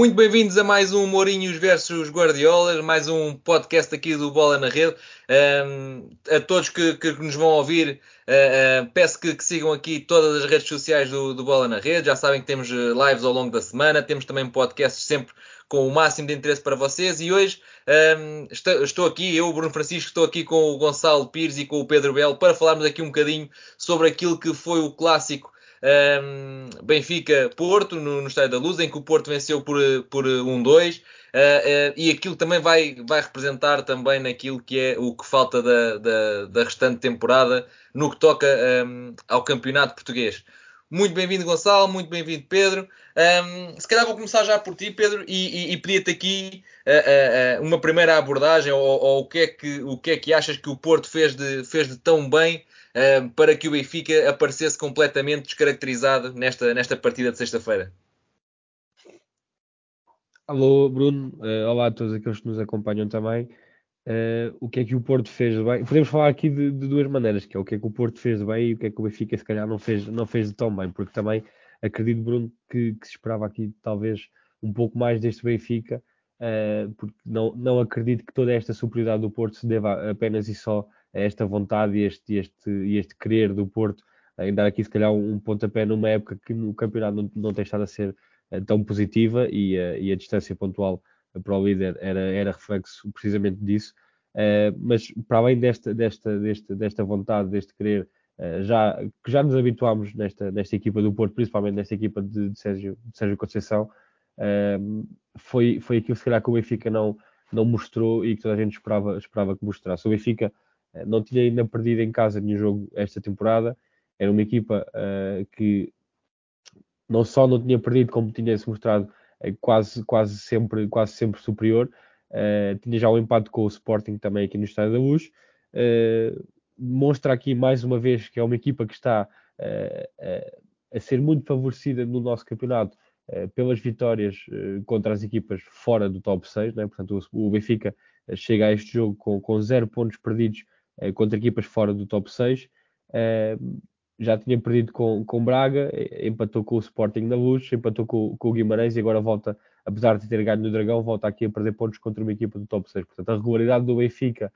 Muito bem-vindos a mais um Mourinhos versus Guardiolas, mais um podcast aqui do Bola na Rede. Um, a todos que, que, nos vão ouvir, uh, uh, peço que, que, sigam aqui todas as redes sociais do, do, Bola na Rede. Já sabem que temos eh, lives ao longo da semana, temos também podcasts sempre com o máximo de interesse para vocês. E hoje um, estou, estou, aqui, eu, Bruno Francisco, estou aqui com o Gonçalo Pires e com o Pedro Belo para falarmos aqui um bocadinho sobre aquilo que foi o clássico um, Benfica-Porto no, no Estádio da Luz, em que o Porto venceu por, por 1-2. Uh, uh, e aquilo também vai, vai representar também naquilo que é o que falta da, da, da restante temporada no que toca um, ao campeonato português. Muito bem-vindo, Gonçalo, muito bem-vindo, Pedro. Um, se calhar vou começar já por ti, Pedro, e, e, e pedia-te aqui uh, uma primeira abordagem, ou, ou, o, que é que, o que é que achas que o Porto fez de, fez de tão bem para que o Benfica aparecesse completamente descaracterizado nesta, nesta partida de sexta-feira. Alô, Bruno. Uh, olá a todos aqueles que nos acompanham também. Uh, o que é que o Porto fez de bem? Podemos falar aqui de, de, duas maneiras, que é o que é que o Porto fez de bem e o que é que o Benfica se calhar não fez, não fez de tão bem, porque também acredito, Bruno, que, que se esperava aqui talvez um pouco mais deste Benfica, uh, porque não, não acredito que toda esta superioridade do Porto se deva apenas e só esta vontade e este, este, este querer do Porto em dar aqui se calhar um pontapé numa época que no campeonato não, não tem estado a ser uh, tão positiva e, uh, e, a distância pontual para o líder era, era reflexo precisamente disso. Uh, mas para além desta, desta, desta, desta vontade, deste querer, já, que já nos habituámos nesta, nesta equipa do Porto, principalmente nesta equipa de, de Sérgio, de Sérgio Conceição, foi, foi aquilo se calhar que o Benfica não, não mostrou e que toda a gente esperava, esperava que mostrasse. O Benfica eh, não tinha ainda perdido em casa nenhum jogo esta temporada. Era uma equipa uh, que não só não tinha perdido, como tinha se mostrado uh, quase, quase, sempre, quase sempre superior. Uh, tinha já um empate com o Sporting também aqui no Estádio da Luz. mostra aqui mais uma vez que é uma equipa que está a ser muito favorecida no nosso campeonato pelas vitórias contra as equipas fora do top 6. Né? Portanto, o, Benfica chega a este jogo com, com zero pontos perdidos eh, contra equipas fora do top 6. Eh, já tinha perdido com, com Braga, eh, empatou com o Sporting na Luz, empatou com, com o Guimarães e agora volta, apesar de ter ganho no Dragão, volta aqui a perder pontos contra uma equipa do top 6. Portanto, a regularidade do Benfica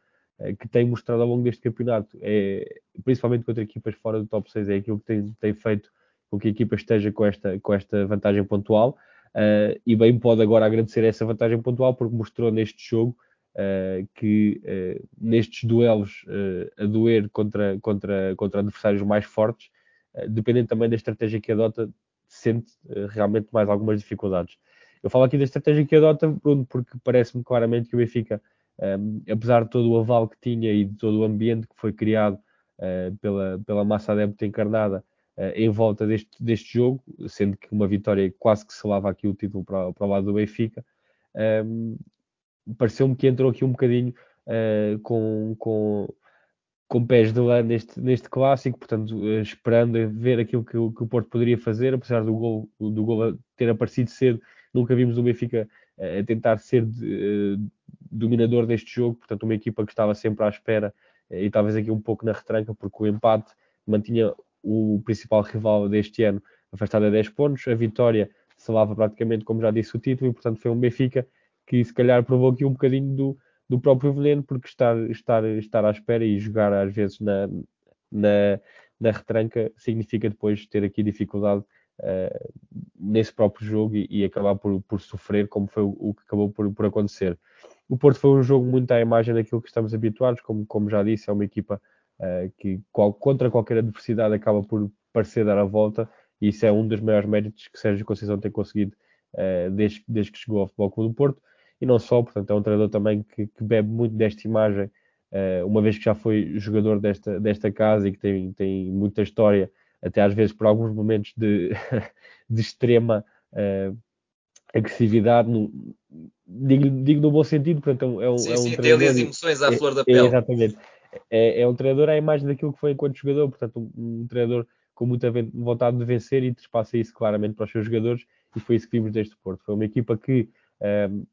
que tem mostrado ao longo deste campeonato, é, principalmente contra equipas fora do top 6, é aquilo que tem, tem feito com que a equipa esteja com esta, com esta vantagem pontual. Uh, e bem pode agora agradecer essa vantagem pontual porque mostrou neste jogo uh, que uh, nestes duelos uh, a doer contra, contra, contra adversários mais fortes, dependendo também da estratégia que adota, sente realmente mais algumas dificuldades. Eu falo aqui da estratégia que adota, Bruno, porque parece-me claramente que o Benfica, um, apesar de todo o aval que tinha e de todo o ambiente que foi criado pela, pela massa adepta encarnada, em volta deste, deste jogo, sendo que uma vitória quase que selava aqui o título para, para o lado do Benfica, um, pareceu-me que entrou aqui um bocadinho uh, com, com, com pés de lã neste, neste clássico, portanto, uh, esperando ver aquilo que, que, o Porto poderia fazer, apesar do gol, do gol ter aparecido cedo, nunca vimos o Benfica uh, tentar ser dominador deste jogo, portanto, uma equipa que estava sempre à espera e talvez aqui um pouco na retranca, porque o empate mantinha o principal rival deste ano afastado a 10 pontos, a vitória salava praticamente, como já disse, o título, e portanto foi um Benfica que se calhar provou aqui um bocadinho do, do próprio veneno, porque estar, estar, estar à espera e jogar às vezes na, na, na retranca significa depois ter aqui dificuldade uh, nesse próprio jogo e, e, acabar por, por sofrer, como foi o, o, que acabou por, por acontecer. O Porto foi um jogo muito à imagem daquilo que estamos habituados, como, como já disse, é uma equipa uh, que qual, contra qualquer adversidade acaba por parecer dar a volta, e isso é um dos maiores méritos que Sérgio Conceição tem conseguido uh, desde, desde que chegou ao Futebol Clube do Porto e não só, portanto, é um treinador também que, que bebe muito desta imagem, uh, uma vez que já foi jogador desta, desta casa e que tem, tem muita história, até às vezes por alguns momentos de, de extrema uh, agressividade, no, digo, digo no bom sentido, portanto, é um, sim, é um sim, treinador. Tem as emoções à é, flor da pele. É, exatamente. é, é, um treinador à imagem daquilo que foi enquanto jogador, portanto, um, um treinador com muita vontade de vencer e transpassa isso claramente para os seus jogadores, e foi isso que vimos deste Porto. Foi uma equipa que,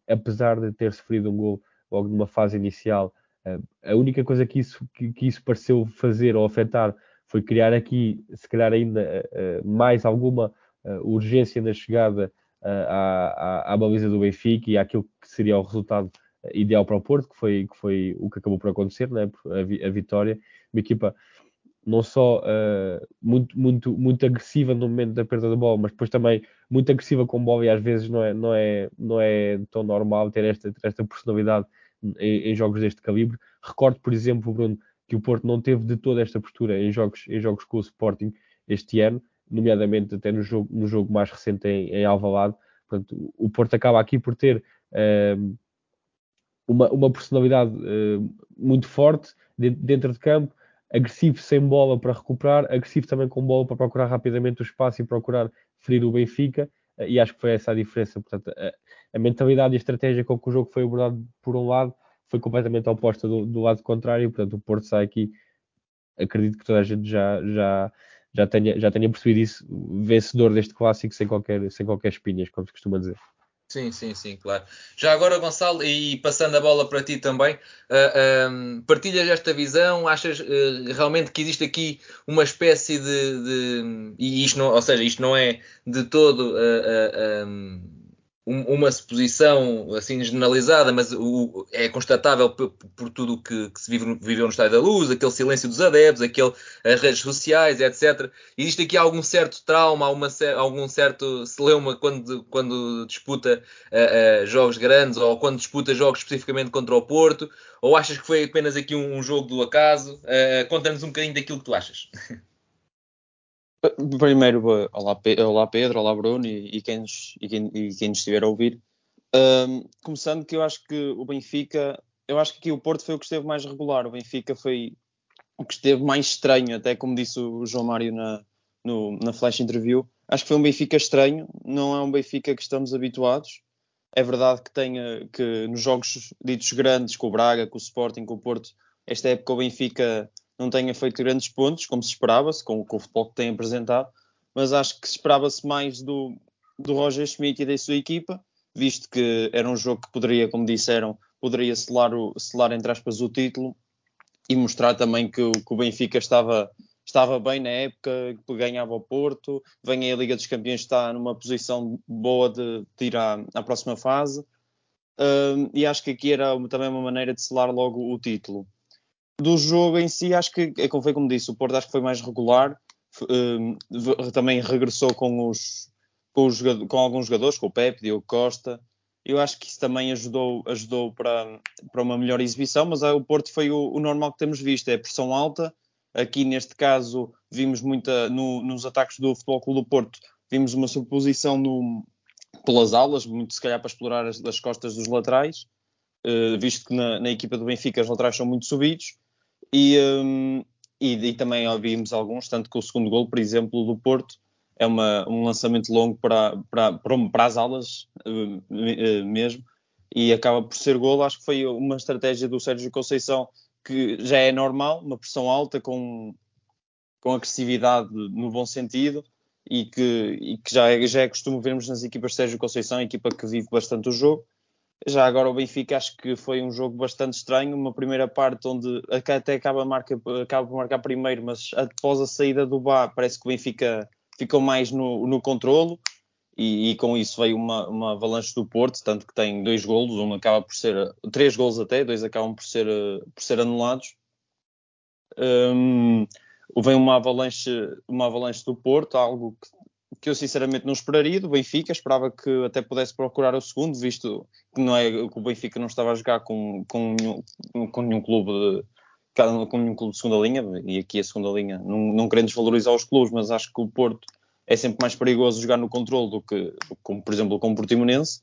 apesar de ter sofrido um gol logo numa fase inicial, um, a única coisa que isso, que, que, isso pareceu fazer ou afetar foi criar aqui, se calhar ainda uh, mais alguma uh, urgência na chegada uh, à, à, baliza do Benfica e àquilo que seria o resultado ideal para o Porto, que foi, que foi o que acabou por acontecer, né? a, a vitória. Uma equipa não só uh, muito, muito, muito agressiva no momento da perda da bola, mas depois também muito agressiva com bola e às vezes não é, não é, não é tão normal ter esta, esta personalidade em, em, jogos deste calibre. Recordo, por exemplo, Bruno, que o Porto não teve de toda esta postura em jogos, em jogos com o Sporting este ano, nomeadamente até no jogo, no jogo mais recente em, em Alvalade. Portanto, o Porto acaba aqui por ter uh, uma, uma personalidade uh, muito forte dentro de campo, agressivo sem bola para recuperar, agressivo também com bola para procurar rapidamente o espaço e procurar ferir o Benfica, uh, e acho que foi essa a diferença. Portanto, a, a, mentalidade e a estratégia com que o jogo foi abordado por um lado foi completamente oposta do, do lado contrário, portanto o Porto sai aqui, acredito que toda a gente já, já, já, tenha, já tenha percebido isso, vencedor deste clássico sem qualquer, sem qualquer espinhas, como se costuma dizer. Sim, sim, sim, claro. Já agora, Gonçalo, e passando a bola para ti também, uh, ah, um, partilhas esta visão? Achas uh, realmente que existe aqui uma espécie de. de e isto não, ou seja, isto não é de todo. Uh, um, uma suposição assim generalizada, mas o, é constatável por, por tudo o que, que, se vive, viveu no Estádio da Luz, aquele silêncio dos adeptos, aquele, as redes sociais, etc. Existe aqui algum certo trauma, algum certo celeuma quando, quando disputa uh, uh, jogos grandes ou quando disputa jogos especificamente contra o Porto? Ou achas que foi apenas aqui um, um jogo do acaso? Uh, Conta-nos um bocadinho daquilo que tu achas. Primeiro, olá, olá Pedro, olá Bruno e, e, quem, nos, e, quem, e quem nos estiver a ouvir. Um, começando que eu acho que o Benfica, eu acho que aqui o Porto foi o que esteve mais regular, o Benfica foi o que esteve mais estranho, até como disse o João Mário na, no, na flash interview. Acho que foi um Benfica estranho, não é um Benfica que estamos habituados. É verdade que tenha que nos jogos ditos grandes, com o Braga, com o Sporting, com o Porto, esta época o Benfica não tenha feito grandes pontos, como se esperava-se, com, com, o futebol que tem apresentado, mas acho que esperava-se mais do, do Roger Schmidt e da sua equipa, visto que era um jogo que poderia, como disseram, poderia selar, o, selar entre aspas, o título e mostrar também que, que o Benfica estava, estava bem na época, que ganhava o Porto, vem a Liga dos Campeões, está numa posição boa de, de ir à, à próxima fase. E acho que aqui era também uma maneira de selar logo o título do jogo em si, acho que, é como foi como disse, o Porto acho que foi mais regular, uh, também regressou com, os, com, os, com, alguns jogadores, com o Pepe, Diogo Costa, eu acho que isso também ajudou, ajudou para, para uma melhor exibição, mas o Porto foi o, o normal que temos visto, é pressão alta, aqui neste caso vimos muita, no, nos ataques do Futebol Clube do Porto, vimos uma suposição no, pelas alas, muito se calhar para explorar as, as costas dos laterais, uh, visto que na, na, equipa do Benfica os laterais são muito subidos, e, um, e, e, também ouvimos alguns, tanto que o segundo gol, por exemplo, do Porto, é uma, um lançamento longo para, para, para, as alas uh, mesmo, e acaba por ser gol. Acho que foi uma estratégia do Sérgio Conceição que já é normal, uma pressão alta com, com agressividade no bom sentido e que, e que já, é, já é costume vermos nas equipas de Sérgio Conceição, equipa que vive bastante o jogo. Já agora o Benfica acho que foi um jogo bastante estranho, uma primeira parte onde até acaba, marca, acaba por marcar primeiro, mas após a saída do Bá parece que o Benfica ficou mais no, no controlo e, e, com isso veio uma, uma avalanche do Porto, tanto que tem dois golos, um acaba por ser, três golos até, dois acabam por ser, por ser anulados. Um, vem uma avalanche, uma avalanche do Porto, algo que que eu sinceramente não esperaria do Benfica, esperava que até pudesse procurar o segundo, visto que não é que o Benfica não estava a jogar com, com, nenhum, com nenhum clube de, com nenhum clube de segunda linha, e aqui a segunda linha, não, não querendo desvalorizar os clubes, mas acho que o Porto é sempre mais perigoso jogar no controle do que, como, por exemplo, com o Portimonense.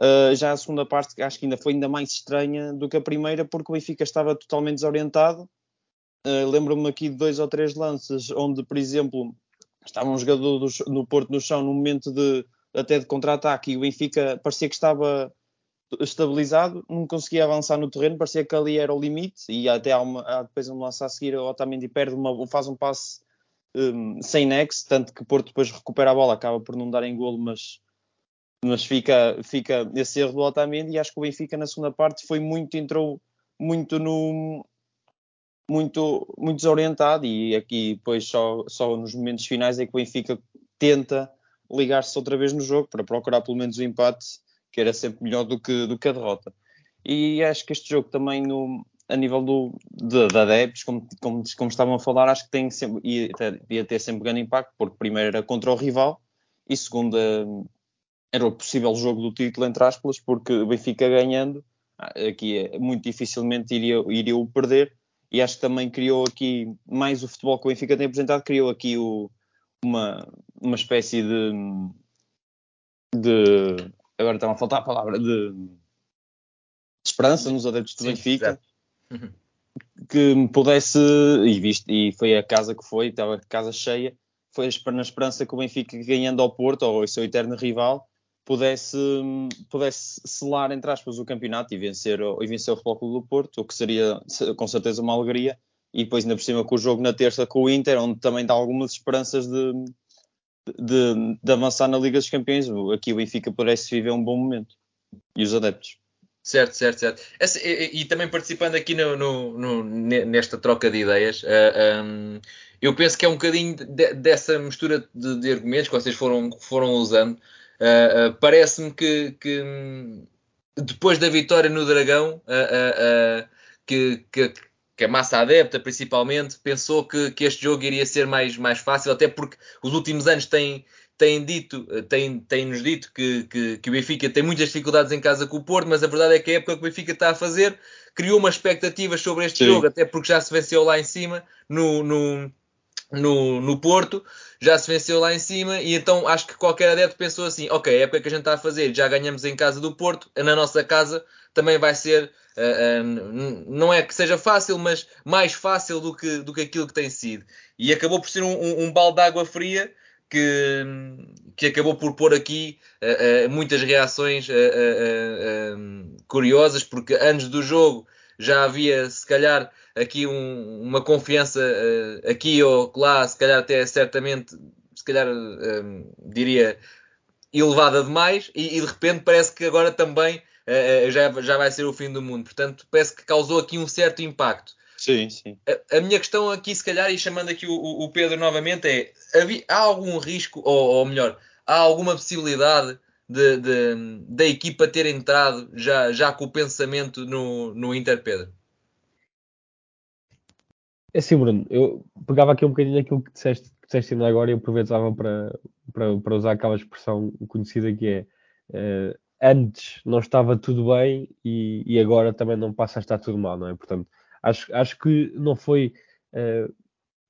Uh, já a segunda parte acho que ainda foi ainda mais estranha do que a primeira, porque o Benfica estava totalmente desorientado. Uh, Lembro-me aqui de dois ou três lances onde, por exemplo, estava um jogador do, no Porto no chão no momento de até de contra-ataque e o Benfica parecia que estava estabilizado, não conseguia avançar no terreno, parecia que ali era o limite, e até há, uma, há depois um lance a seguir, o Otamendi perde uma, faz um passe um, sem nexo, tanto que Porto depois recupera a bola, acaba por não dar em golo, mas, mas fica, fica esse erro do Otamendi, e acho que o Benfica na segunda parte foi muito, entrou muito no... Muito, muito desorientado e aqui depois só, só nos momentos finais é que o Benfica tenta ligar-se outra vez no jogo para procurar pelo menos o empate que era sempre melhor do que, do que a derrota. E acho que este jogo também, no, a nível do, de, de adeptos, como, como, como, estavam a falar, acho que tem sempre, ia, ia ter sempre grande impacto, porque primeiro era contra o rival e segundo era o possível jogo do título, entre aspas, porque o Benfica ganhando, aqui é, muito dificilmente iria, iria o perder. E acho que também criou aqui, mais o futebol que o Benfica tem apresentado, criou aqui o, uma, uma espécie de, de agora está a faltar a palavra de, de esperança nos adeptos do Benfica. Uhum. Que pudesse, e, visto, e foi a casa que foi, estava a casa cheia, foi na esperança que o Benfica, ganhando ao Porto, ou o seu eterno rival, pudesse, pudesse selar, entre aspas, o campeonato e vencer, e vencer o Futebol Clube do Porto, o que seria com certeza uma alegria. E depois, ainda por cima, com o jogo na terça com o Inter, onde também dá algumas esperanças de, de, de, avançar na Liga dos Campeões. Aqui o Benfica parece viver um bom momento. E os adeptos. Certo, certo, certo. Essa, e, e, também participando aqui no, no, no, nesta troca de ideias, uh, eh, um, eu penso que é um bocadinho de, dessa mistura de, de, argumentos que vocês foram, foram usando. Uh, uh, Parece-me que, que, depois da vitória no Dragão, que, que, que a massa adepta principalmente pensou que, que este jogo iria ser mais, mais fácil, até porque os últimos anos têm, têm dito, têm, têm nos dito que, que, que, o Benfica tem muitas dificuldades em casa com o Porto, mas a verdade é que a época que o Benfica está a fazer criou uma expectativa sobre este Sim. jogo, até porque já se venceu lá em cima no, no, no, no Porto, já se venceu lá em cima, e então acho que qualquer adepto pensou assim: ok, a época que a gente está a fazer, já ganhamos em casa do Porto, na nossa casa também vai ser Uh, uh, não é que seja fácil, mas mais fácil do que, do que aquilo que tem sido. E acabou por ser um, um, um balde de água fria que, que acabou por pôr aqui uh, muitas reações curiosas, porque antes do jogo já havia, se calhar, aqui um, uma confiança aqui ou lá, se calhar até certamente, se calhar diria elevada demais, e, e de repente parece que agora também uh, já, já vai ser o fim do mundo. Portanto, parece que causou aqui um certo impacto. Sim, sim. A, a minha questão aqui, se calhar, e chamando aqui o, o Pedro novamente, é: havia, há algum risco, ou, ou melhor, há alguma possibilidade de, de, da equipa ter entrado já, já com o pensamento no, no Inter, Pedro? É assim, Bruno, eu pegava aqui um bocadinho aquilo que disseste, que disseste agora e aproveitava para, para, para usar aquela expressão conhecida que é uh, antes não estava tudo bem e, e, agora também não passa a estar tudo mal, não é? Portanto, acho, acho que não foi, uh,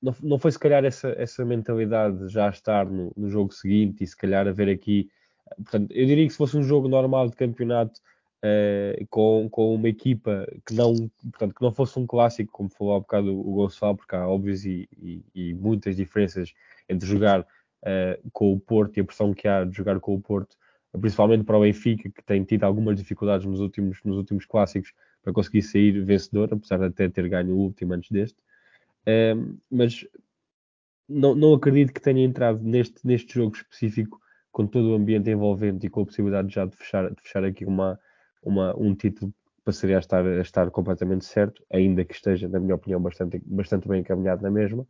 não, não foi se calhar essa, essa mentalidade já estar no, no, jogo seguinte e se calhar haver aqui, portanto, eu diria que se fosse um jogo normal de campeonato uh, com, com uma equipa que não, portanto, que não fosse um clássico, como falou há bocado o Gonçalo, porque há óbvias e, e, e muitas diferenças entre jogar uh, com o Porto e a pressão que há de jogar com o Porto principalmente para o Benfica, que tem tido algumas dificuldades nos últimos, nos últimos clássicos para conseguir sair vencedor, apesar de até ter ganho o último antes deste. Um, mas não, não acredito que tenha entrado neste, neste jogo específico com todo o ambiente envolvente e com a possibilidade já de fechar, de fechar aqui uma, uma, um título que passaria a estar, a estar completamente certo, ainda que esteja, na minha opinião, bastante, bastante bem encaminhado na mesma.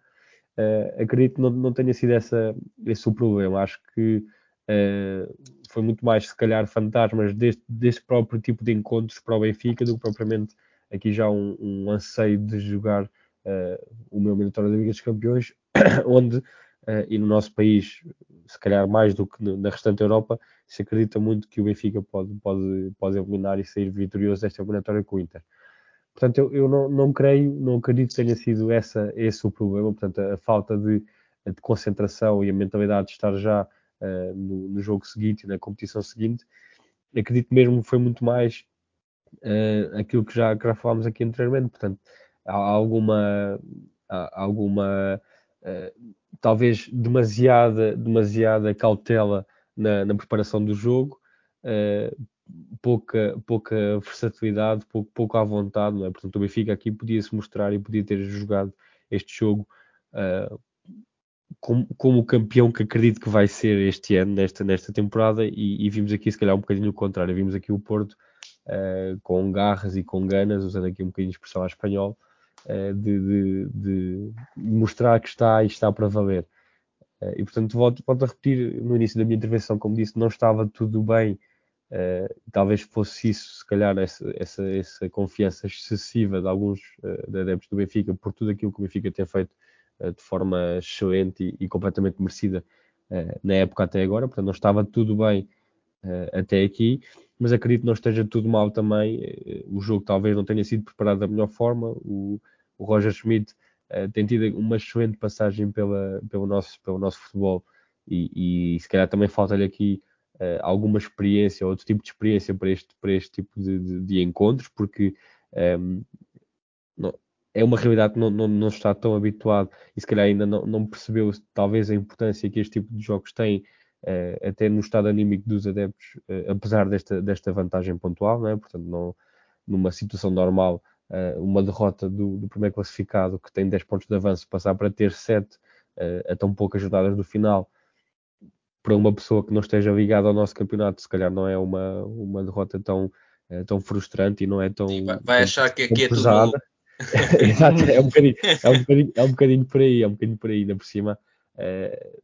Uh, acredito que não, não tenha sido essa, esse o problema. Acho que Uh, foi muito mais, se calhar, fantasmas deste, deste próprio tipo de encontros para o Benfica do que propriamente aqui já um, um anseio de jogar uh, o meu eliminatório da Liga dos Campeões, onde, uh, e no nosso país, se calhar mais do que na restante Europa, se acredita muito que o Benfica pode, pode, pode eliminar e sair vitorioso desta eliminatória com o Inter. Portanto, eu, eu não, não creio, não acredito que tenha sido essa, esse o problema, portanto, a, a falta de, de concentração e a mentalidade de estar já uh, no, no, jogo seguinte, na competição seguinte. Acredito mesmo que foi muito mais uh, aquilo que já, que já falámos aqui anteriormente. Portanto, há alguma, há alguma talvez demasiada, demasiada cautela na, na preparação do jogo. pouca, pouca versatilidade, pouco, pouco à vontade, não é? Portanto, o Benfica aqui podia-se mostrar e podia ter jogado este jogo uh, como, como o campeão que acredito que vai ser este ano, nesta, nesta temporada, e, e vimos aqui se calhar um bocadinho o contrário, vimos aqui o Porto uh, com garras e com ganas, usando aqui um bocadinho de expressão à espanhol, de, de, de, mostrar que está e está para valer. Uh, e portanto, volto, volto a repetir no início da minha intervenção, como disse, não estava tudo bem, talvez fosse isso, se calhar, essa, essa, essa confiança excessiva de alguns uh, adeptos do Benfica por tudo aquilo que o Benfica tem feito de forma excelente e, e completamente merecida na época até agora, portanto, não estava tudo bem até aqui mas acredito que não esteja tudo mal também. Eh, o jogo talvez não tenha sido preparado da melhor forma. O, o Roger Schmidt uh, tem tido uma excelente passagem pela, pelo, nosso, pelo nosso futebol e, e se calhar também falta-lhe aqui uh, alguma experiência, outro tipo de experiência para este, para este tipo de, de, de encontros, porque um, ehm, não, é uma realidade que não, não, não, está tão habituado e se calhar ainda não, não percebeu talvez a importância que este tipo de jogos têm uh, até no estado anímico dos adeptos, uh, apesar desta, desta vantagem pontual, não é? portanto, não, numa situação normal, uma derrota do, do, primeiro classificado que tem 10 pontos de avanço passar para ter 7 a tão poucas jornadas do final, para uma pessoa que não esteja ligada ao nosso campeonato, se calhar não é uma, uma derrota tão, tão frustrante e não é tão. Sim, vai achar que aqui é pesada. tudo. Exato, é um, bocadinho, é, um bocadinho, é um bocadinho por aí, é um bocadinho por aí, ainda por cima. Uh,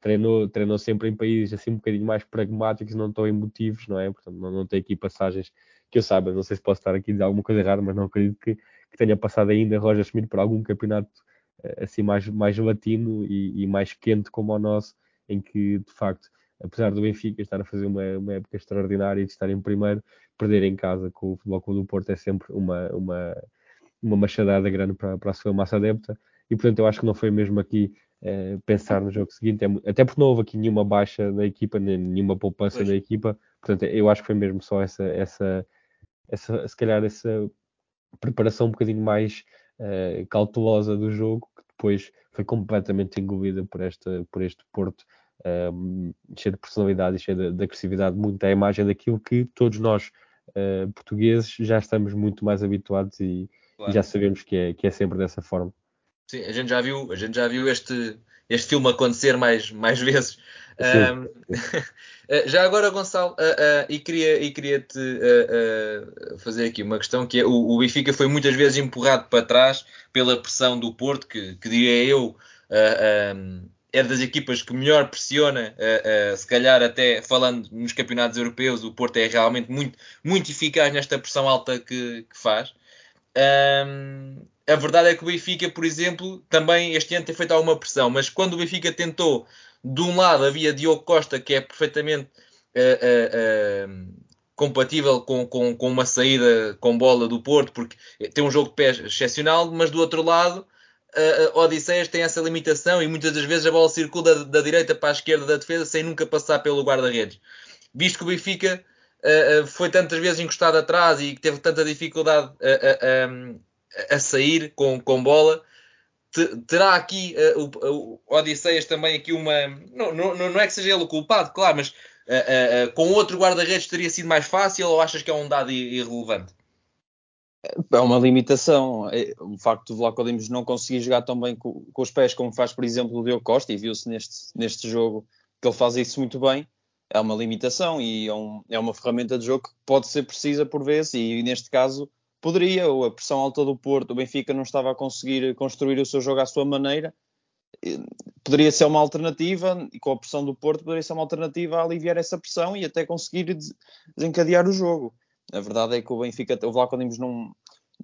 treinou, treinou sempre em países assim um bocadinho mais pragmáticos, não tão emotivos, não é? Portanto, não, não tem aqui passagens que eu saiba, não sei se posso estar aqui a dizer alguma coisa errada, mas não acredito que, que tenha passado ainda Roger Schmidt por algum campeonato eh, assim mais, mais latino e, e, mais quente como o nosso, em que de facto, apesar do Benfica estar a fazer uma, uma época extraordinária e de estar em primeiro, perder em casa com o Futebol Clube do Porto é sempre uma, uma, uma machadada grande para, para a sua massa adepta. E portanto eu acho que não foi mesmo aqui uh, pensar no jogo seguinte, é, até porque não houve aqui nenhuma baixa na equipa, nem nenhuma poupança pois. na equipa, portanto eu acho que foi mesmo só essa, essa, essa se calhar essa preparação um bocadinho mais uh, cautelosa do jogo, que depois foi completamente engolida por, esta, por este Porto um, ehm, cheio de personalidade e cheio de, de, agressividade, muito à imagem daquilo que todos nós uh, portugueses já estamos muito mais habituados e, claro. e já sabemos que é, que é sempre dessa forma. Sim, a gente já viu, a gente já viu este, este filme acontecer mais, mais vezes. Um, eh, já agora, Gonçalo, uh, uh, e queria, e queria te uh, fazer aqui uma questão que é, o, o, Benfica foi muitas vezes empurrado para trás pela pressão do Porto, que, que diria eu um, é das equipas que melhor pressiona, se calhar até falando nos campeonatos europeus, o Porto é realmente muito, muito eficaz nesta pressão alta que, que faz. Um, a verdade é que o Benfica, por exemplo, também este ano tem feito alguma pressão, mas quando o Benfica tentou, de um lado havia Diogo Costa, que é perfeitamente uh, uh, uh, compatível com, com, com, uma saída com bola do Porto, porque tem um jogo de pés excepcional, mas do outro lado, uh, Odisseias tem essa limitação e muitas das vezes a bola circula da, da direita para a esquerda da defesa sem nunca passar pelo guarda-redes. Visto que o Benfica foi tantas vezes encostado atrás e teve tanta dificuldade a sair com, com bola. Terá aqui uh, o, o Odisseias também aqui uma. Não, não, não é que seja ele o culpado, claro, mas uh, uh, com outro guarda-redes teria sido mais fácil ou achas que é um dado irrelevante? É uma limitação. É, o facto de Vlaco Dimos não conseguir jogar tão bem com, com, os pés como faz, por exemplo, o Diogo Costa, e viu-se neste, neste jogo que ele faz isso muito bem, é uma limitação e é, um, é uma ferramenta de jogo que pode ser precisa por vezes, e neste caso poderia, ou a pressão alta do Porto, o Benfica não estava a conseguir construir o seu jogo à sua maneira, poderia ser uma alternativa, e com a pressão do Porto, poderia ser uma alternativa a aliviar essa pressão e até conseguir desencadear o jogo. A verdade é que o Benfica, o Vlaco Dimos não.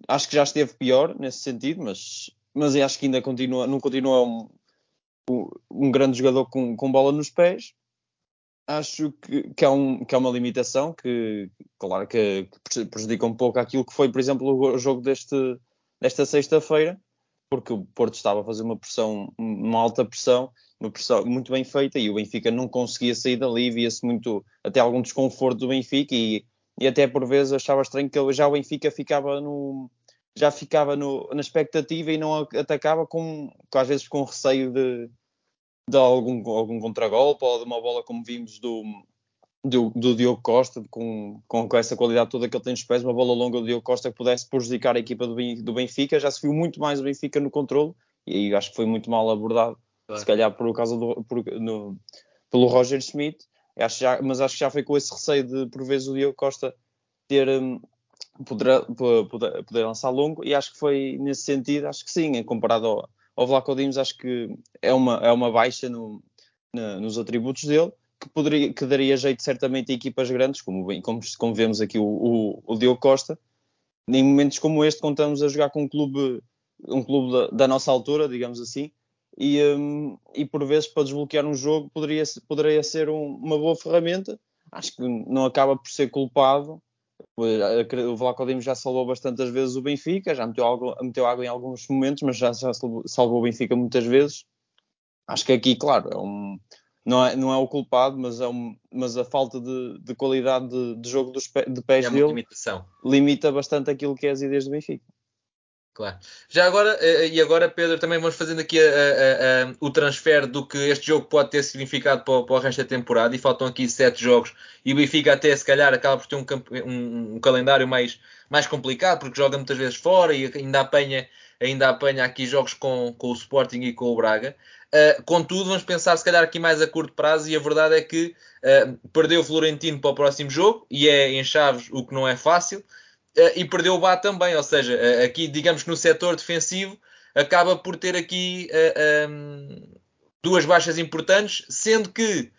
Acho que já esteve pior nesse sentido, mas, mas acho que ainda continua, não continua um, um grande jogador com, com bola nos pés acho que, que, é um, que é uma limitação que, claro, que, prejudica um pouco aquilo que foi, por exemplo, o jogo deste, desta sexta-feira, porque o Porto estava a fazer uma pressão, uma alta pressão, uma pressão muito bem feita e o Benfica não conseguia sair dali, via-se muito, até algum desconforto do Benfica e, e até por vezes achava estranho que já o Benfica ficava no já ficava no, na expectativa e não atacava com, às vezes com receio de, de algum, algum contragolpe ou de uma bola como vimos do, do, do Diogo Costa, com, com, essa qualidade toda que ele tem nos pés, uma bola longa do Diogo Costa que pudesse prejudicar a equipa do, do Benfica. Já se viu muito mais o Benfica no controle e acho que foi muito mal abordado, claro. se calhar por causa do, por, no, pelo Roger Schmidt. Acho já, mas acho que já foi com esse receio de, por vezes, o Diogo Costa ter. Um, poder, poder, poder, lançar longo e acho que foi nesse sentido, acho que sim, comparado ao, ao Vlaco Dimos, acho que é uma, é uma baixa no, na, nos atributos dele, que, poderia, que daria jeito certamente a equipas grandes, como, como, como vemos aqui o, o, o Diogo Costa. Em momentos como este, contamos a jogar com um clube, um clube da, da nossa altura, digamos assim, e, um, e, por vezes para desbloquear um jogo poderia, poderia ser um, uma boa ferramenta. Acho que não acaba por ser culpado. O Vlaco Dimos já salvou bastantes vezes o Benfica, já meteu água, meteu água em alguns momentos, mas já, já salvou, salvou o Benfica muitas vezes. Acho que aqui, claro, é um, não é, não é o culpado, mas, é um, mas a falta de, de qualidade de, de, jogo dos de pés é dele limitação. limita bastante aquilo que é as ideias do Benfica. Claro. Já agora, eh, e agora, Pedro, também vamos fazendo aqui a, a, a, o transfer do que este jogo pode ter significado para, para, o resto da temporada. E faltam aqui sete jogos. E o Benfica, até se calhar, acaba por ter um, um, um calendário mais, mais complicado, porque joga muitas vezes fora e ainda apanha, ainda apanha aqui jogos com, com o Sporting e com o Braga. Uh, contudo, vamos pensar se calhar aqui mais a curto prazo e a verdade é que uh, perdeu o Florentino para o próximo jogo e é em Chaves o que não é fácil e perdeu o Bá também, ou seja, aqui digamos que no setor defensivo acaba por ter aqui um, duas baixas importantes, sendo que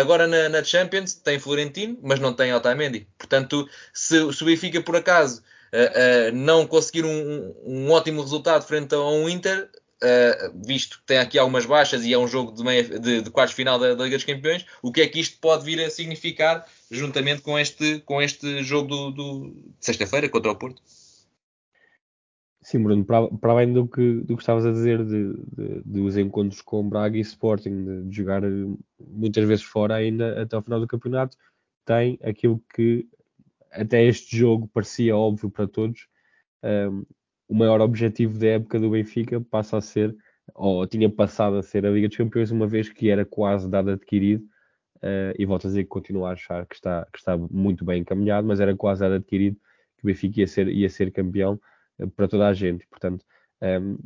agora na, na, Champions tem Florentino, mas não tem Otamendi. Portanto, se, se o Benfica por acaso não conseguir um, um ótimo resultado frente a um Inter, Uh, visto que tem aqui algumas baixas e é um jogo de, meia, de, de quartos final da, da, Liga dos Campeões, o que é que isto pode vir a significar juntamente com este, com este jogo do, do de sexta-feira contra o Porto? Sim, Bruno, para, para além do que, do que estavas a dizer de, de, dos encontros com Braga e Sporting, de, jogar muitas vezes fora ainda até ao final do campeonato, tem aquilo que até este jogo parecia óbvio para todos, um, o maior objetivo da época do Benfica passa a ser, ou tinha passado a ser a Liga dos Campeões, uma vez que era quase dado adquirido, uh, e volto a dizer que continuo a achar que está, que está muito bem encaminhado, mas era quase adquirido que o Benfica ia ser, ia ser campeão uh, para toda a gente. Portanto, um, ehm,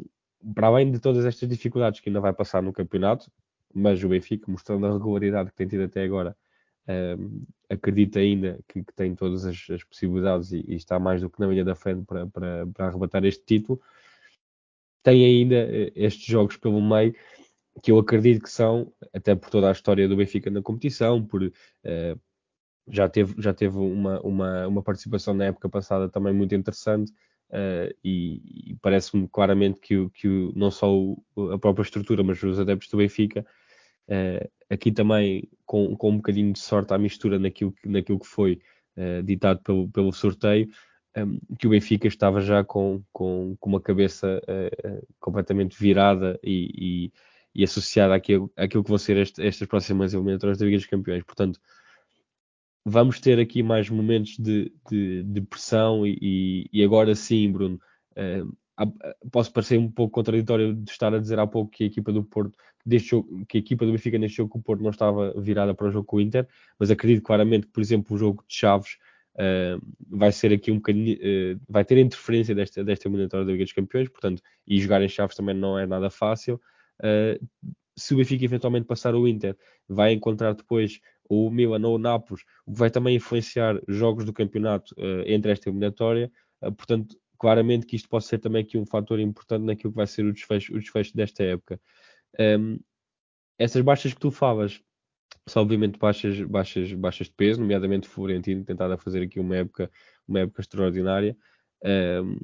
para além de todas estas dificuldades que ainda vai passar no campeonato, mas o Benfica, mostrando a regularidade que tem tido até agora, um, acredita ainda que, que tem todas as, as possibilidades e, e, está mais do que na linha da frente para, para, para arrebatar este título. Tem ainda eh, estes jogos pelo meio que eu acredito que são, até por toda a história do Benfica na competição, por uh, já teve, já teve uma, uma, uma participação na época passada também muito interessante. Uh, e, e parece-me claramente que, o, que o, não só o, a própria estrutura, mas os adeptos do Benfica Uh, aqui também com, com um bocadinho de sorte à mistura naquilo que, naquilo que foi ditado pelo, pelo sorteio, que o Benfica estava já com, com, com uma cabeça uh, completamente virada e, e, associada àquilo, àquilo que vão ser este, estas próximas eliminatórias da Liga dos Campeões. Portanto, vamos ter aqui mais momentos de, de, de pressão e, e, agora sim, Bruno, posso parecer um pouco contraditório de estar a dizer há pouco que a equipa do Porto deste jogo, que a equipa do Benfica neste jogo com o Porto não estava virada para o jogo com o Inter, mas acredito claramente que, por exemplo, o jogo de Chaves uh, vai ser aqui um bocadinho, uh, vai ter interferência desta, desta eliminatória da Liga dos Campeões, portanto, e jogar em Chaves também não é nada fácil. Uh, se o Benfica eventualmente passar o Inter, vai encontrar depois o Milan ou o Nápoles, o que vai também influenciar jogos do campeonato entre esta eliminatória, portanto, claramente que isto pode ser também aqui um fator importante naquilo que vai ser o desfecho, o desfecho desta época. Um, essas baixas que tu falas são obviamente baixas, baixas, baixas de peso, nomeadamente o Florentino tentado a fazer aqui uma época, uma época extraordinária. Um,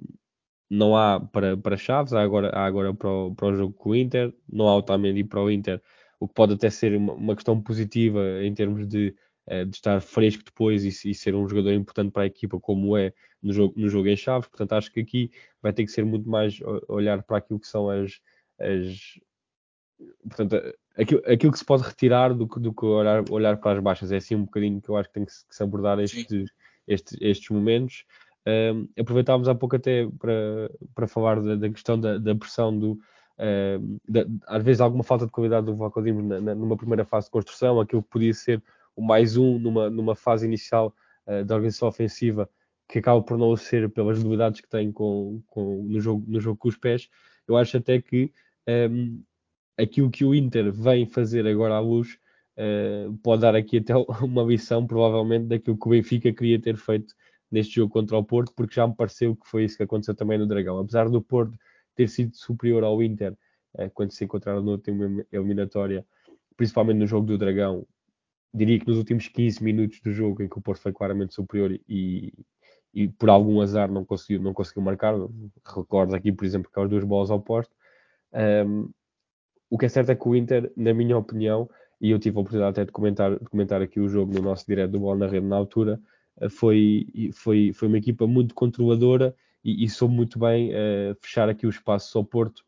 não há para, para Chaves, há agora, há agora para, o, para o jogo com o Inter, não há o Otamendi para o Inter, o que pode até ser uma, uma questão positiva em termos de, uh, de estar fresco depois e, e, ser um jogador importante para a equipa, como é no jogo, no jogo em Chaves. Portanto, acho que aqui vai ter que ser muito mais olhar para aquilo que são as, as, portanto, aquilo, aquilo que se pode retirar do que, do que olhar, olhar para as baixas. É assim um bocadinho que eu acho que tem que se, que se abordar estes, estes, estes momentos. Aproveitámos há pouco até para, para falar da, da questão da, da pressão do. Da, às vezes alguma falta de qualidade do Vlaco numa primeira fase de construção, aquilo que podia ser o mais um numa, numa fase inicial uh, da organização ofensiva que acaba por não ser pelas novidades que tem com, com, no, jogo, no jogo com os pés. Eu acho até que um, aquilo que o Inter vem fazer agora à luz uh, pode dar aqui até uma lição, provavelmente, daquilo que o Benfica queria ter feito neste jogo contra o Porto, porque já me pareceu que foi isso que aconteceu também no Dragão. Apesar do Porto ter sido superior ao Inter uh, quando se encontraram na última eliminatória, principalmente no jogo do Dragão, diria que nos últimos 15 minutos do jogo em que o Porto foi claramente superior e, e por algum azar não conseguiu, não conseguiu marcar. Recordo aqui, por exemplo, aquelas duas bolas ao posto. Um, o que é certo é que o Inter, na minha opinião, e eu tive a oportunidade até de comentar, de comentar aqui o jogo no nosso direto do Bola na Rede na altura, eh, foi, foi, foi uma equipa muito controladora e, e soube muito bem uh, fechar aqui o espaço ao Porto.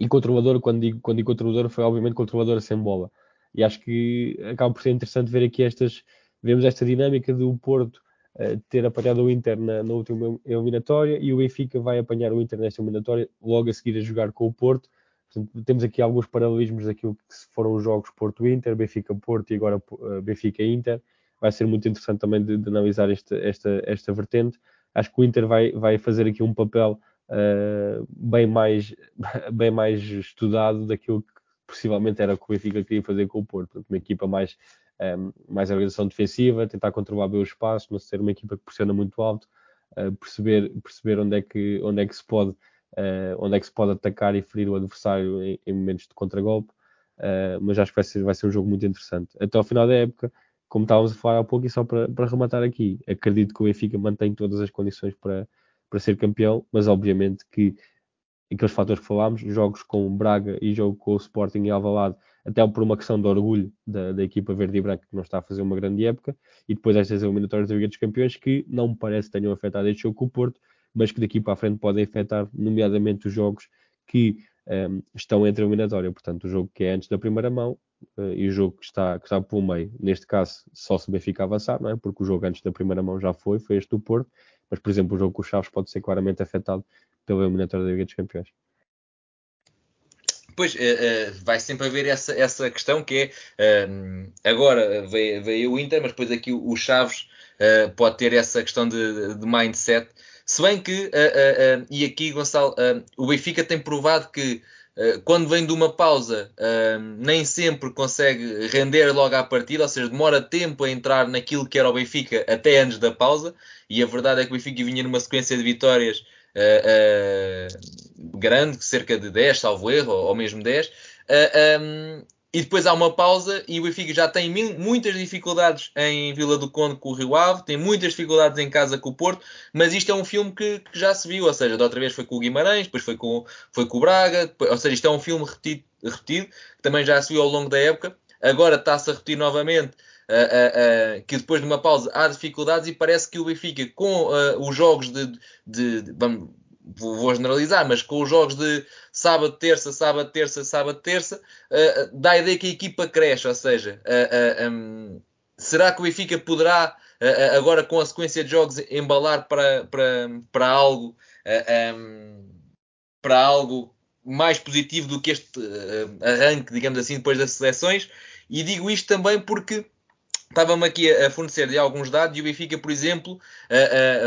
E controladora, quando digo, quando digo controladora, foi obviamente controladora sem bola. E acho que acaba por ser interessante ver aqui estas, vemos esta dinâmica do Porto uh, ter apanhado o Inter na, na, última eliminatória e o Benfica vai apanhar o Inter nesta eliminatória, logo a seguir a jogar com o Porto. Portanto, temos aqui alguns paralelismos daquilo que foram os jogos Porto-Inter, Benfica-Porto e agora uh, Benfica-Inter. Vai ser muito interessante também de, de analisar esta, esta, esta vertente. Acho que o Inter vai, vai fazer aqui um papel uh, bem, mais, bem mais estudado daquilo que possivelmente era o que o Benfica queria fazer com o Porto. Uma equipa mais, um, ehm, mais organização defensiva, tentar controlar bem o espaço, não ser uma equipa que pressiona muito alto, uh, perceber, perceber onde, é que, onde é que se pode uh, onde é que se pode atacar e ferir o adversário em, em momentos de contragolpe. Uh, mas acho que vai ser, vai ser um jogo muito interessante. Até ao final da época, como estávamos a falar há pouco, e só para, rematar aqui, acredito que o Benfica mantém todas as condições para, para ser campeão, mas obviamente que aqueles fatores que falámos, jogos com Braga e jogo com o Sporting e Alvalade, até por uma questão de orgulho da, da, equipa verde e branca que não está a fazer uma grande época, e depois estas eliminatórias da Liga dos Campeões que não me parece tenham afetado este jogo com o Porto, mas que daqui para a frente podem afetar, nomeadamente os jogos que um, ehm, estão entre a eliminatória. Portanto, o jogo que é antes da primeira mão uh, e o jogo que está, que está pelo meio. Neste caso, só se o Benfica avançar, não é? Porque o jogo antes da primeira mão já foi, foi este do Porto. Mas, por exemplo, o jogo com os Chaves pode ser claramente afetado pela eliminatória da Liga dos Campeões. Pois, uh, uh, vai sempre haver essa, essa questão que é, uh, agora veio, veio, o Inter, mas depois aqui o, o Chaves pode ter essa questão de, de mindset se bem que, e aqui, Gonçalo, o Benfica tem provado que quando vem de uma pausa, nem sempre consegue render logo à partida, ou seja, demora tempo a entrar naquilo que era o Benfica até antes da pausa. E a verdade é que o Benfica vinha numa sequência de vitórias grande, cerca de 10, salvo erro, ou, mesmo 10. Um, e depois há uma pausa e o Benfica já tem muitas dificuldades em Vila do Conde com o Rio Ave, tem muitas dificuldades em casa com o Porto, mas isto é um filme que, que já se viu, ou seja, da outra vez foi com o Guimarães, depois foi com, foi com o Braga, depois, ou seja, isto é um filme repetido, repetido, que também já se viu ao longo da época, agora está-se a repetir novamente, uh, uh, uh, que depois de uma pausa há dificuldades e parece que o Benfica com os jogos de, de, de vamos, vou generalizar, mas com os jogos de sábado, terça, sábado, terça, sábado, terça, uh, dá a ideia que a equipa cresce, ou seja, uh, uh, um, será que o Benfica poderá, agora com a sequência de jogos, embalar para, para, para algo um, para algo mais positivo do que este arranque, digamos assim, depois das seleções? E digo isto também porque Estava-me aqui a fornecer de alguns dados e o Benfica, por exemplo,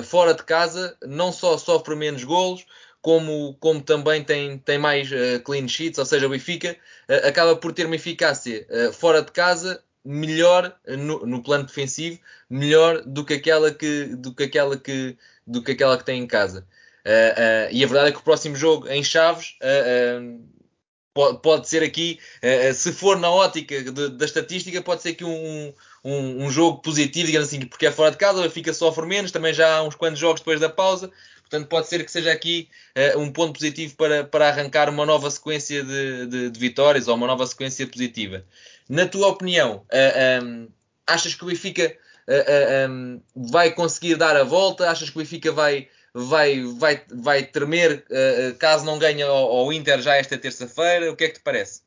fora de casa, não só sofre menos golos, como, como também tem, tem mais uh, clean sheets, ou seja, o Benfica uh, acaba por ter uma eficácia uh, fora de casa melhor no, no, plano defensivo, melhor do que aquela que, do que, aquela que, do que, aquela que tem em casa. e a verdade é que o próximo jogo em Chaves pode, pode ser aqui, se for na ótica de, da estatística, pode ser aqui um, um, um, jogo positivo, digamos assim, porque é fora de casa, o Benfica sofre menos, também já há uns quantos jogos depois da pausa, Portanto, pode ser que seja aqui uh, um ponto positivo para, para arrancar uma nova sequência de, de, de vitórias ou uma nova sequência positiva. Na tua opinião, uh, eh, um, ehm, achas que o Benfica uh, eh, um, ehm, vai conseguir dar a volta? Achas que o Benfica vai, vai, vai, vai tremer caso não ganhe ao Inter já esta terça-feira? O que é que te parece?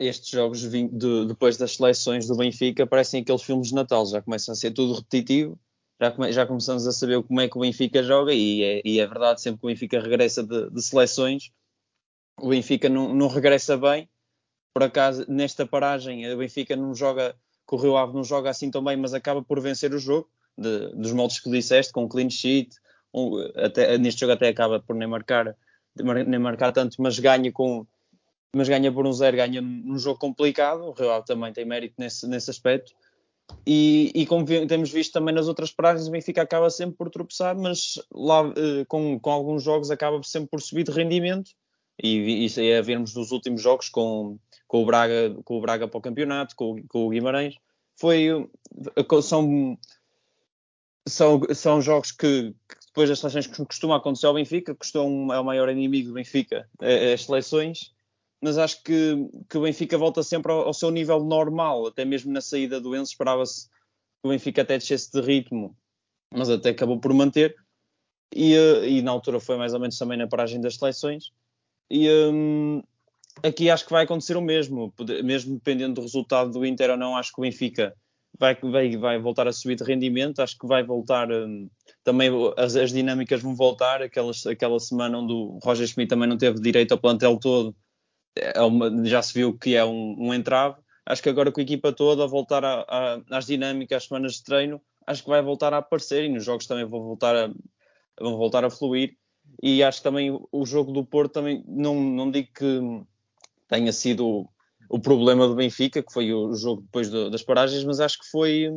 Estes jogos de, depois das seleções do Benfica parecem aqueles filmes de Natal, já começam a ser tudo repetitivo já, come, já começamos a saber como é que o Benfica joga e é, e é verdade, sempre que o Benfica regressa de, de seleções, o Benfica não, não, regressa bem. Por acaso, nesta paragem, o Benfica não joga Rio Ave não joga assim tão bem, mas acaba por vencer o jogo, de, dos moldes que disseste, com clean sheet, um, até, neste jogo até acaba por nem marcar, nem marcar tanto, mas ganha com mas ganha por um zero, ganha num jogo complicado. O Ave também tem mérito nesse, nesse aspecto. E, e, como temos visto também nas outras pragas, o Benfica acaba sempre por tropeçar, mas lá eh, com, com alguns jogos acaba sempre por subir de rendimento. E isso é a vermos nos últimos jogos com, com, o, Braga, com o Braga para o campeonato, com, com o Guimarães. Foi, eh, são, são, são jogos que, que depois das seleções que costuma acontecer ao Benfica, costumam, é o maior inimigo do Benfica, eh, as seleções mas acho que, que o Benfica volta sempre ao, ao, seu nível normal, até mesmo na saída do Enzo esperava-se que o Benfica até descesse de ritmo, mas até acabou por manter, e, eh, e na altura foi mais ou menos também na paragem das seleções, e um, aqui acho que vai acontecer o mesmo, mesmo dependendo do resultado do Inter ou não, acho que o Benfica vai, vai, vai voltar a subir de rendimento, acho que vai voltar, um, também as, as, dinâmicas vão voltar, aquelas, aquela semana onde o Roger Schmidt também não teve direito ao plantel todo, é uma, já se viu que é um, um, entrave. Acho que agora com a equipa toda a voltar a, a, às dinâmicas, às semanas de treino, acho que vai voltar a aparecer e nos jogos também vão voltar a, vão voltar a fluir. E acho que também o jogo do Porto também não, não digo que tenha sido o problema do Benfica, que foi o jogo depois do, das paragens, mas acho que foi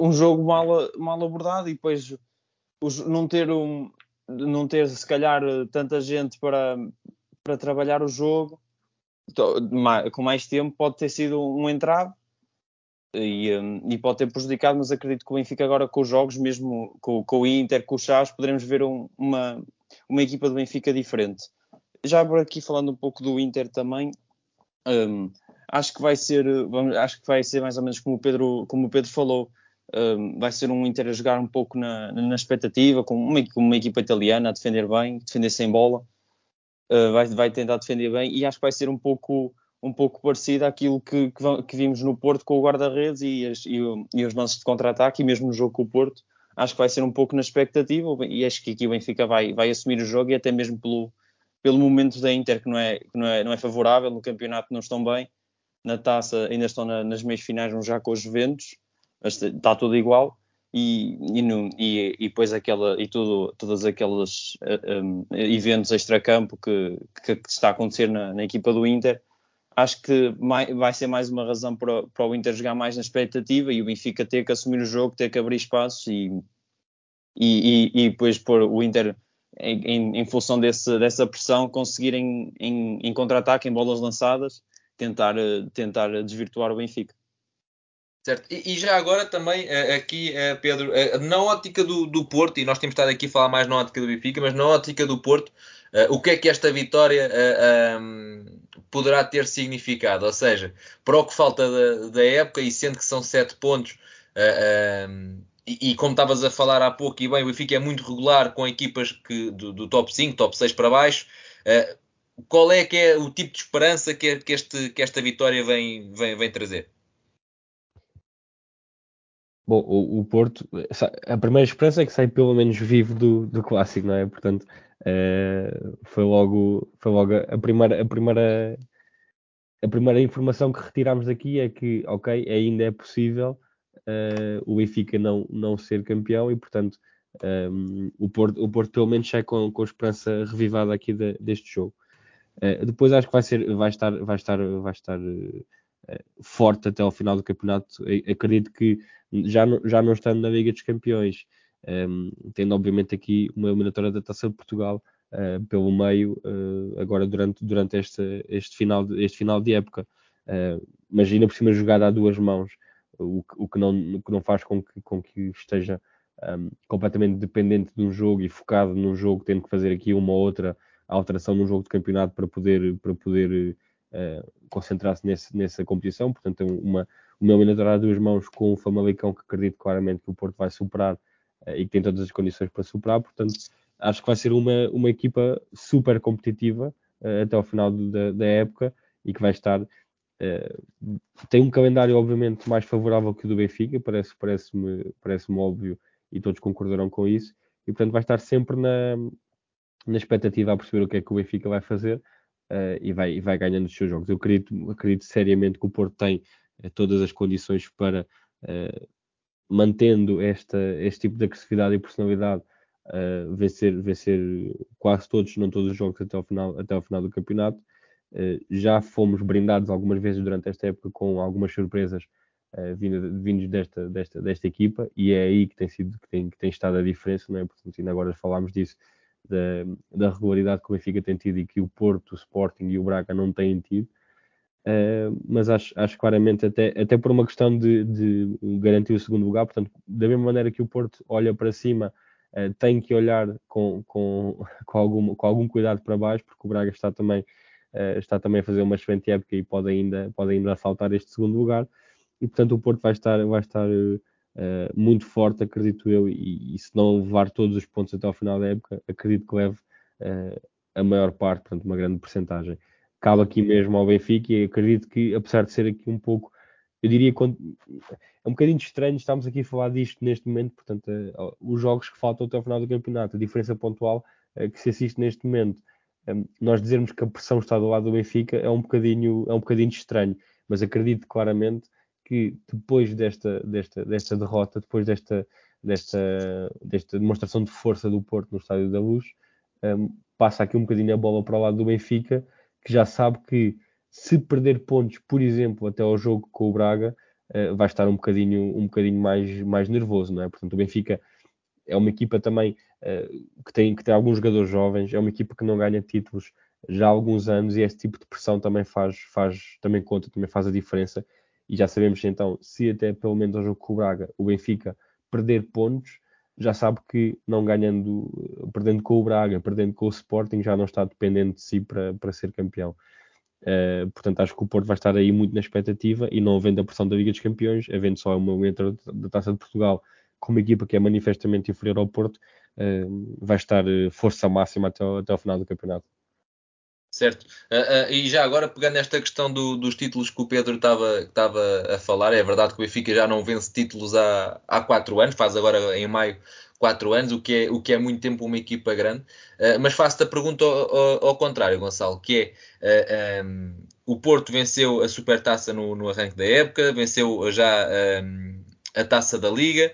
um jogo mal, mal abordado e depois os, não ter um, não ter se calhar tanta gente para, para trabalhar o jogo. Com mais tempo pode ter sido um entrave e, um, e, pode ter prejudicado, mas acredito que o Benfica agora com os jogos, mesmo com, com o Inter, com o Chaves, poderemos ver um, uma, uma equipa do Benfica diferente. Já por aqui falando um pouco do Inter também, um, acho que vai ser, acho que vai ser mais ou menos como o Pedro, como o Pedro falou, um, vai ser um Inter a jogar um pouco na, na expectativa, com uma, uma equipa italiana a defender bem, defender sem bola uh, vai, vai tentar defender bem e acho que vai ser um pouco um pouco parecido àquilo que, que, que vimos no Porto com o guarda-redes e, e, e, os lances de contra-ataque e mesmo no jogo com o Porto. Acho que vai ser um pouco na expectativa e acho que aqui o Benfica vai, vai assumir o jogo e até mesmo pelo, pelo momento da Inter que não é, que não é, não é favorável, no campeonato não estão bem, na taça ainda estão na, nas meias finais já com os Juventus, está tudo igual e, e, no, e, e depois aquela e tudo, todos aqueles uh, um, eventos extracampo que, que, que está a acontecer na, na, equipa do Inter, acho que vai ser mais uma razão para, para, o Inter jogar mais na expectativa e o Benfica ter que assumir o jogo, ter que abrir espaços e, e, e, depois pôr o Inter em, em, em função desse, dessa pressão conseguirem em, em contra-ataque, em bolas lançadas, tentar, tentar desvirtuar o Benfica. Certo. E, e, já agora também eh, aqui, eh, Pedro, eh, na ótica do, do, Porto, e nós temos estado aqui a falar mais na ótica do Benfica, mas na ótica do Porto, o que é que esta vitória um, poderá ter significado? Ou seja, para o que falta da, da época, e sendo que são sete pontos, um, e, e, como estavas a falar há pouco, e bem, o Benfica é muito regular com equipas que, do, do top 5, top 6 para baixo. qual é que é o tipo de esperança que, que, este, que esta vitória vem, vem, vem trazer? Bom, o, o, Porto, a primeira esperança é que sai pelo menos vivo do, do clássico, não é? Portanto, uh, foi logo, foi logo a primeira, a primeira, a primeira informação que retirámos daqui é que, ok, ainda é possível uh, o Benfica não, não ser campeão e, portanto, um, eh, o, Porto, o Porto pelo menos sai com, com esperança revivada aqui de, deste jogo. Uh, depois acho que vai ser, vai estar, vai estar, vai estar forte até ao final do campeonato. Acredito que já não, já não estando na Liga dos Campeões, um, tendo obviamente aqui uma eliminatória da Taça de Portugal uh, pelo meio, uh, agora durante, durante este, este, final de, este final de época. Uh, imagina por cima jogada a duas mãos, o, o, que, não, o que não faz com que, com que esteja um, completamente dependente de um jogo e focado num jogo, tendo que fazer aqui uma ou outra alteração num jogo de campeonato para poder, para poder uh, concentrar-se nessa competição. Portanto, é uma, uma eliminatória a duas mãos com o Famalicão, que acredito claramente que o Porto vai superar uh, e que tem todas as condições para superar. Portanto, acho que vai ser uma, uma equipa super competitiva uh, até ao final da, da, época e que vai estar. Uh, tem um calendário, obviamente, mais favorável que o do Benfica, parece-me parece parece óbvio e todos concordarão com isso. E, portanto, vai estar sempre na, na expectativa a perceber o que é que o Benfica vai fazer uh, e, vai, e vai ganhando os seus jogos. Eu acredito, acredito seriamente que o Porto tem todas as condições para, mantendo esta, este tipo de agressividade e personalidade, vencer, vencer quase todos, não todos os jogos até ao final, até ao final do campeonato. já fomos brindados algumas vezes durante esta época com algumas surpresas vindos desta, desta, desta equipa e é aí que tem sido que tem, que tem estado a diferença, não é? Portanto, ainda agora falámos disso da, da regularidade que o Benfica tem tido e que o Porto, o Sporting e o Braga não têm tido. Uh, mas acho, acho claramente, até, até por uma questão de, de, garantir o segundo lugar, portanto, da mesma maneira que o Porto olha para cima, uh, tem que olhar com, com, com, algum, com algum cuidado para baixo, porque o Braga está também, uh, está também a fazer uma excelente época e pode ainda, pode ainda assaltar este segundo lugar e portanto o Porto vai estar, vai estar muito forte, acredito eu, e, e, se não levar todos os pontos até ao final da época, acredito que leve a maior parte, portanto uma grande porcentagem. Cabe aqui mesmo ao Benfica e acredito que, apesar de ser aqui um pouco, eu diria é um bocadinho estranho, estamos aqui a falar disto neste momento, portanto, uh, os jogos que faltam até ao final do campeonato, a diferença pontual que se assiste neste momento, um, nós dizermos que a pressão está do lado do Benfica é um bocadinho, é um bocadinho estranho, mas acredito claramente que depois desta, desta, desta derrota, depois desta, desta, desta demonstração de força do Porto no Estádio da Luz, um, passa aqui um bocadinho a bola para o lado do Benfica, que já sabe que se perder pontos, por exemplo, até ao jogo com o Braga, uh, vai estar um bocadinho, um bocadinho mais, mais nervoso, não é? Portanto, o Benfica é uma equipa também uh, que, tem, que tem alguns jogadores jovens, é uma equipa que não ganha títulos já há alguns anos e esse tipo de pressão também faz, faz também conta, também faz a diferença e já sabemos então, se até pelo menos ao jogo com o Braga, o Benfica perder pontos, já sabe que não ganhando, perdendo com o Braga, perdendo com o Sporting, já não está dependente de si para, para ser campeão. Uh, portanto, acho que o Porto vai estar aí muito na expectativa e não havendo a pressão da Liga dos Campeões, havendo só uma momento da Taça de Portugal com uma equipa que é manifestamente inferior ao Porto, uh, vai estar eh, força máxima até, até ao final do campeonato. Certo. Uh, uh, e já agora, pegando nesta questão do, dos títulos que o Pedro estava a falar, é verdade que o Benfica já não vence títulos há, há quatro anos, faz agora em maio quatro anos, o que é, o que é muito tempo uma equipa grande. Uh, mas faço-te a pergunta ao, ao, ao, contrário, Gonçalo, que é um, o Porto venceu a Supertaça no, no arranque da época, venceu já um, a Taça da Liga.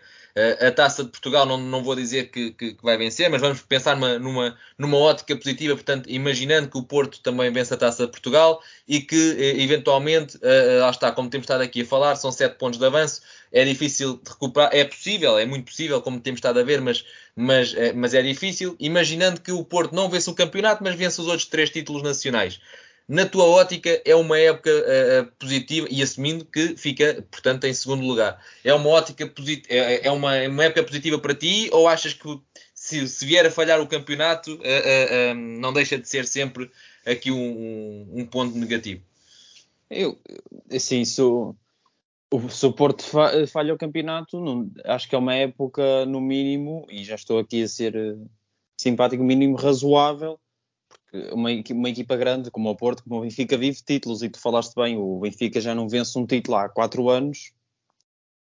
A taça de Portugal não, não vou dizer que, que, que vai vencer, mas vamos pensar numa, numa, numa, ótica positiva, portanto, imaginando que o Porto também vence a taça de Portugal e que eh, eventualmente, uh, lá está, como temos estado aqui a falar, são sete pontos de avanço, é difícil de recuperar, é possível, é muito possível, como temos estado a ver, mas, mas, mas é difícil. Imaginando que o Porto não vence o campeonato, mas vence os outros três títulos nacionais na tua ótica, é uma época uh, positiva e assumindo que fica, portanto, em segundo lugar. É uma ótica é, é uma, é uma, época positiva para ti ou achas que se, se vier a falhar o campeonato, uh, uh, não deixa de ser sempre aqui um, um, ponto negativo? Eu, assim, sou. Se o Porto falha o campeonato, não, acho que é uma época, no mínimo, e já estou aqui a ser simpático, mínimo razoável, uma, uma equipa grande como o Porto, como o Benfica, vive títulos e tu falaste bem, o Benfica já não vence um título há quatro anos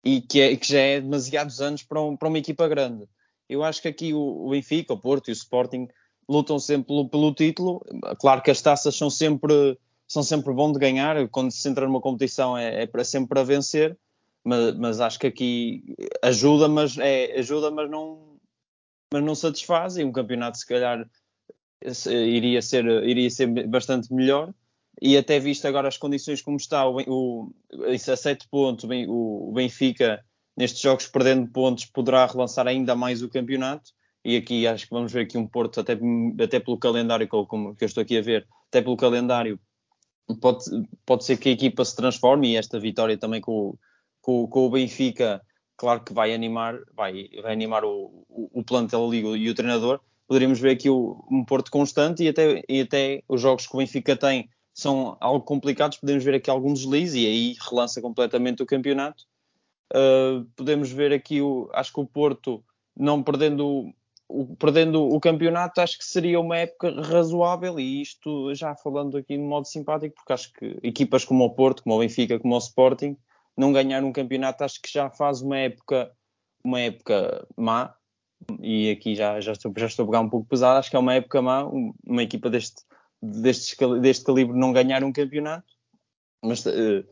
e que, é, que já é demasiados anos para, um, para uma equipa grande. Eu acho que aqui o, o, Benfica, o Porto e o Sporting lutam sempre pelo, pelo, título. Claro que as taças são sempre, são sempre bom de ganhar, quando se entra numa competição é, é para sempre para vencer, mas, mas, acho que aqui ajuda, mas, é, ajuda, mas não, mas não satisfaz e um campeonato se calhar iria ser, iria ser bastante melhor. E até visto agora as condições como está, o, o, a 7 pontos, o, Benfica nestes jogos perdendo pontos poderá relançar ainda mais o campeonato. E aqui acho que vamos ver aqui um Porto, até, até pelo calendário como, que eu estou aqui a ver, até pelo calendário, pode, pode ser que a equipa se transforme e esta vitória também com, com, com o Benfica, claro que vai animar, vai, vai animar o, o, o plantel e e o treinador, poderíamos ver aqui um Porto constante e até, e até os jogos que o Benfica tem são algo complicados, podemos ver aqui algum deslize e aí relança completamente o campeonato. Uh, podemos ver aqui, o, acho que o Porto, não perdendo o, perdendo o campeonato, acho que seria uma época razoável e isto já falando aqui de modo simpático, porque acho que equipas como o Porto, como o Benfica, como o Sporting, não ganhar um campeonato, acho que já faz uma época, uma época má, e aqui já, já, estou, já estou a pegar um pouco pesado, acho que é uma época má, uma equipa deste, deste, deste calibre não ganhar um campeonato, mas uh,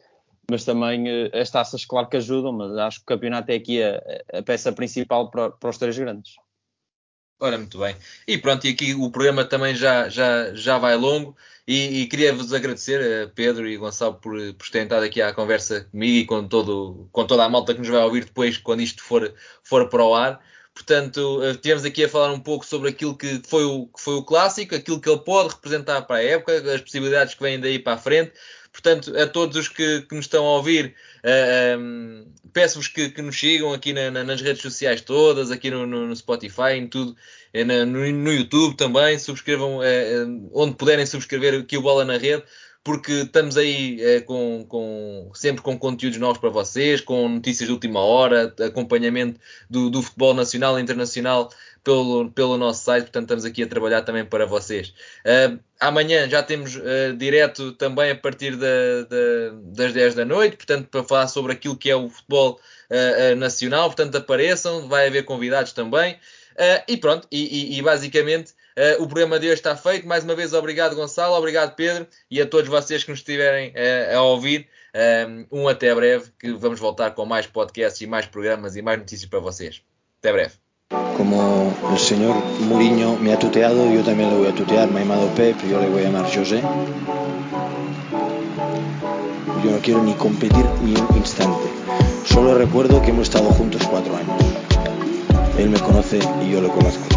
mas também uh, as taças, claro que ajudam, mas acho que o campeonato é aqui a, a peça principal para, para os três grandes. Ora, muito bem. E pronto, e aqui o programa também já, já, já vai longo. E, e queria-vos agradecer, eh, Pedro e Gonçalo, por, por terem estado aqui à conversa comigo e com, todo, com toda a malta que nos vai ouvir depois, quando isto for, for para o ar. Portanto, eh, tivemos aqui a falar um pouco sobre aquilo que foi, o, que foi o clássico, aquilo que ele pode representar para a época, as possibilidades que vêm daí para a frente. Portanto, a todos os que, que nos estão a ouvir, uh, eh, um, peço-vos que, que, nos sigam aqui na, na, nas redes sociais todas, aqui no, no, no Spotify, em tudo, no, no, YouTube também. Subscrevam uh, onde puderem subscrever aqui o Bola na Rede porque estamos aí é, com, com, sempre com conteúdos novos para vocês, com notícias de última hora, acompanhamento do, do, futebol nacional e internacional pelo, pelo nosso site, portanto estamos aqui a trabalhar também para vocês. Uh, amanhã já temos uh, direto também a partir da, da, das 10 da noite, portanto para falar sobre aquilo que é o futebol uh, nacional, portanto apareçam, vai haver convidados também. e pronto, e, e, e basicamente Uh, o programa de hoje está feito. Mais uma vez, obrigado, Gonçalo, obrigado, Pedro, e a todos vocês que nos estiverem uh, a ouvir. Um, um até breve, que vamos voltar com mais podcasts e mais programas e mais notícias para vocês. Até breve. Como el señor Mourinho me ha tuteado, también lo voy a tutear. Me ha llamado Pep, yo le voy a llamar José. Yo no quiero ni competir ni un instante. Solo recuerdo que hemos estado juntos cuatro años. Él me conoce y yo lo conozco.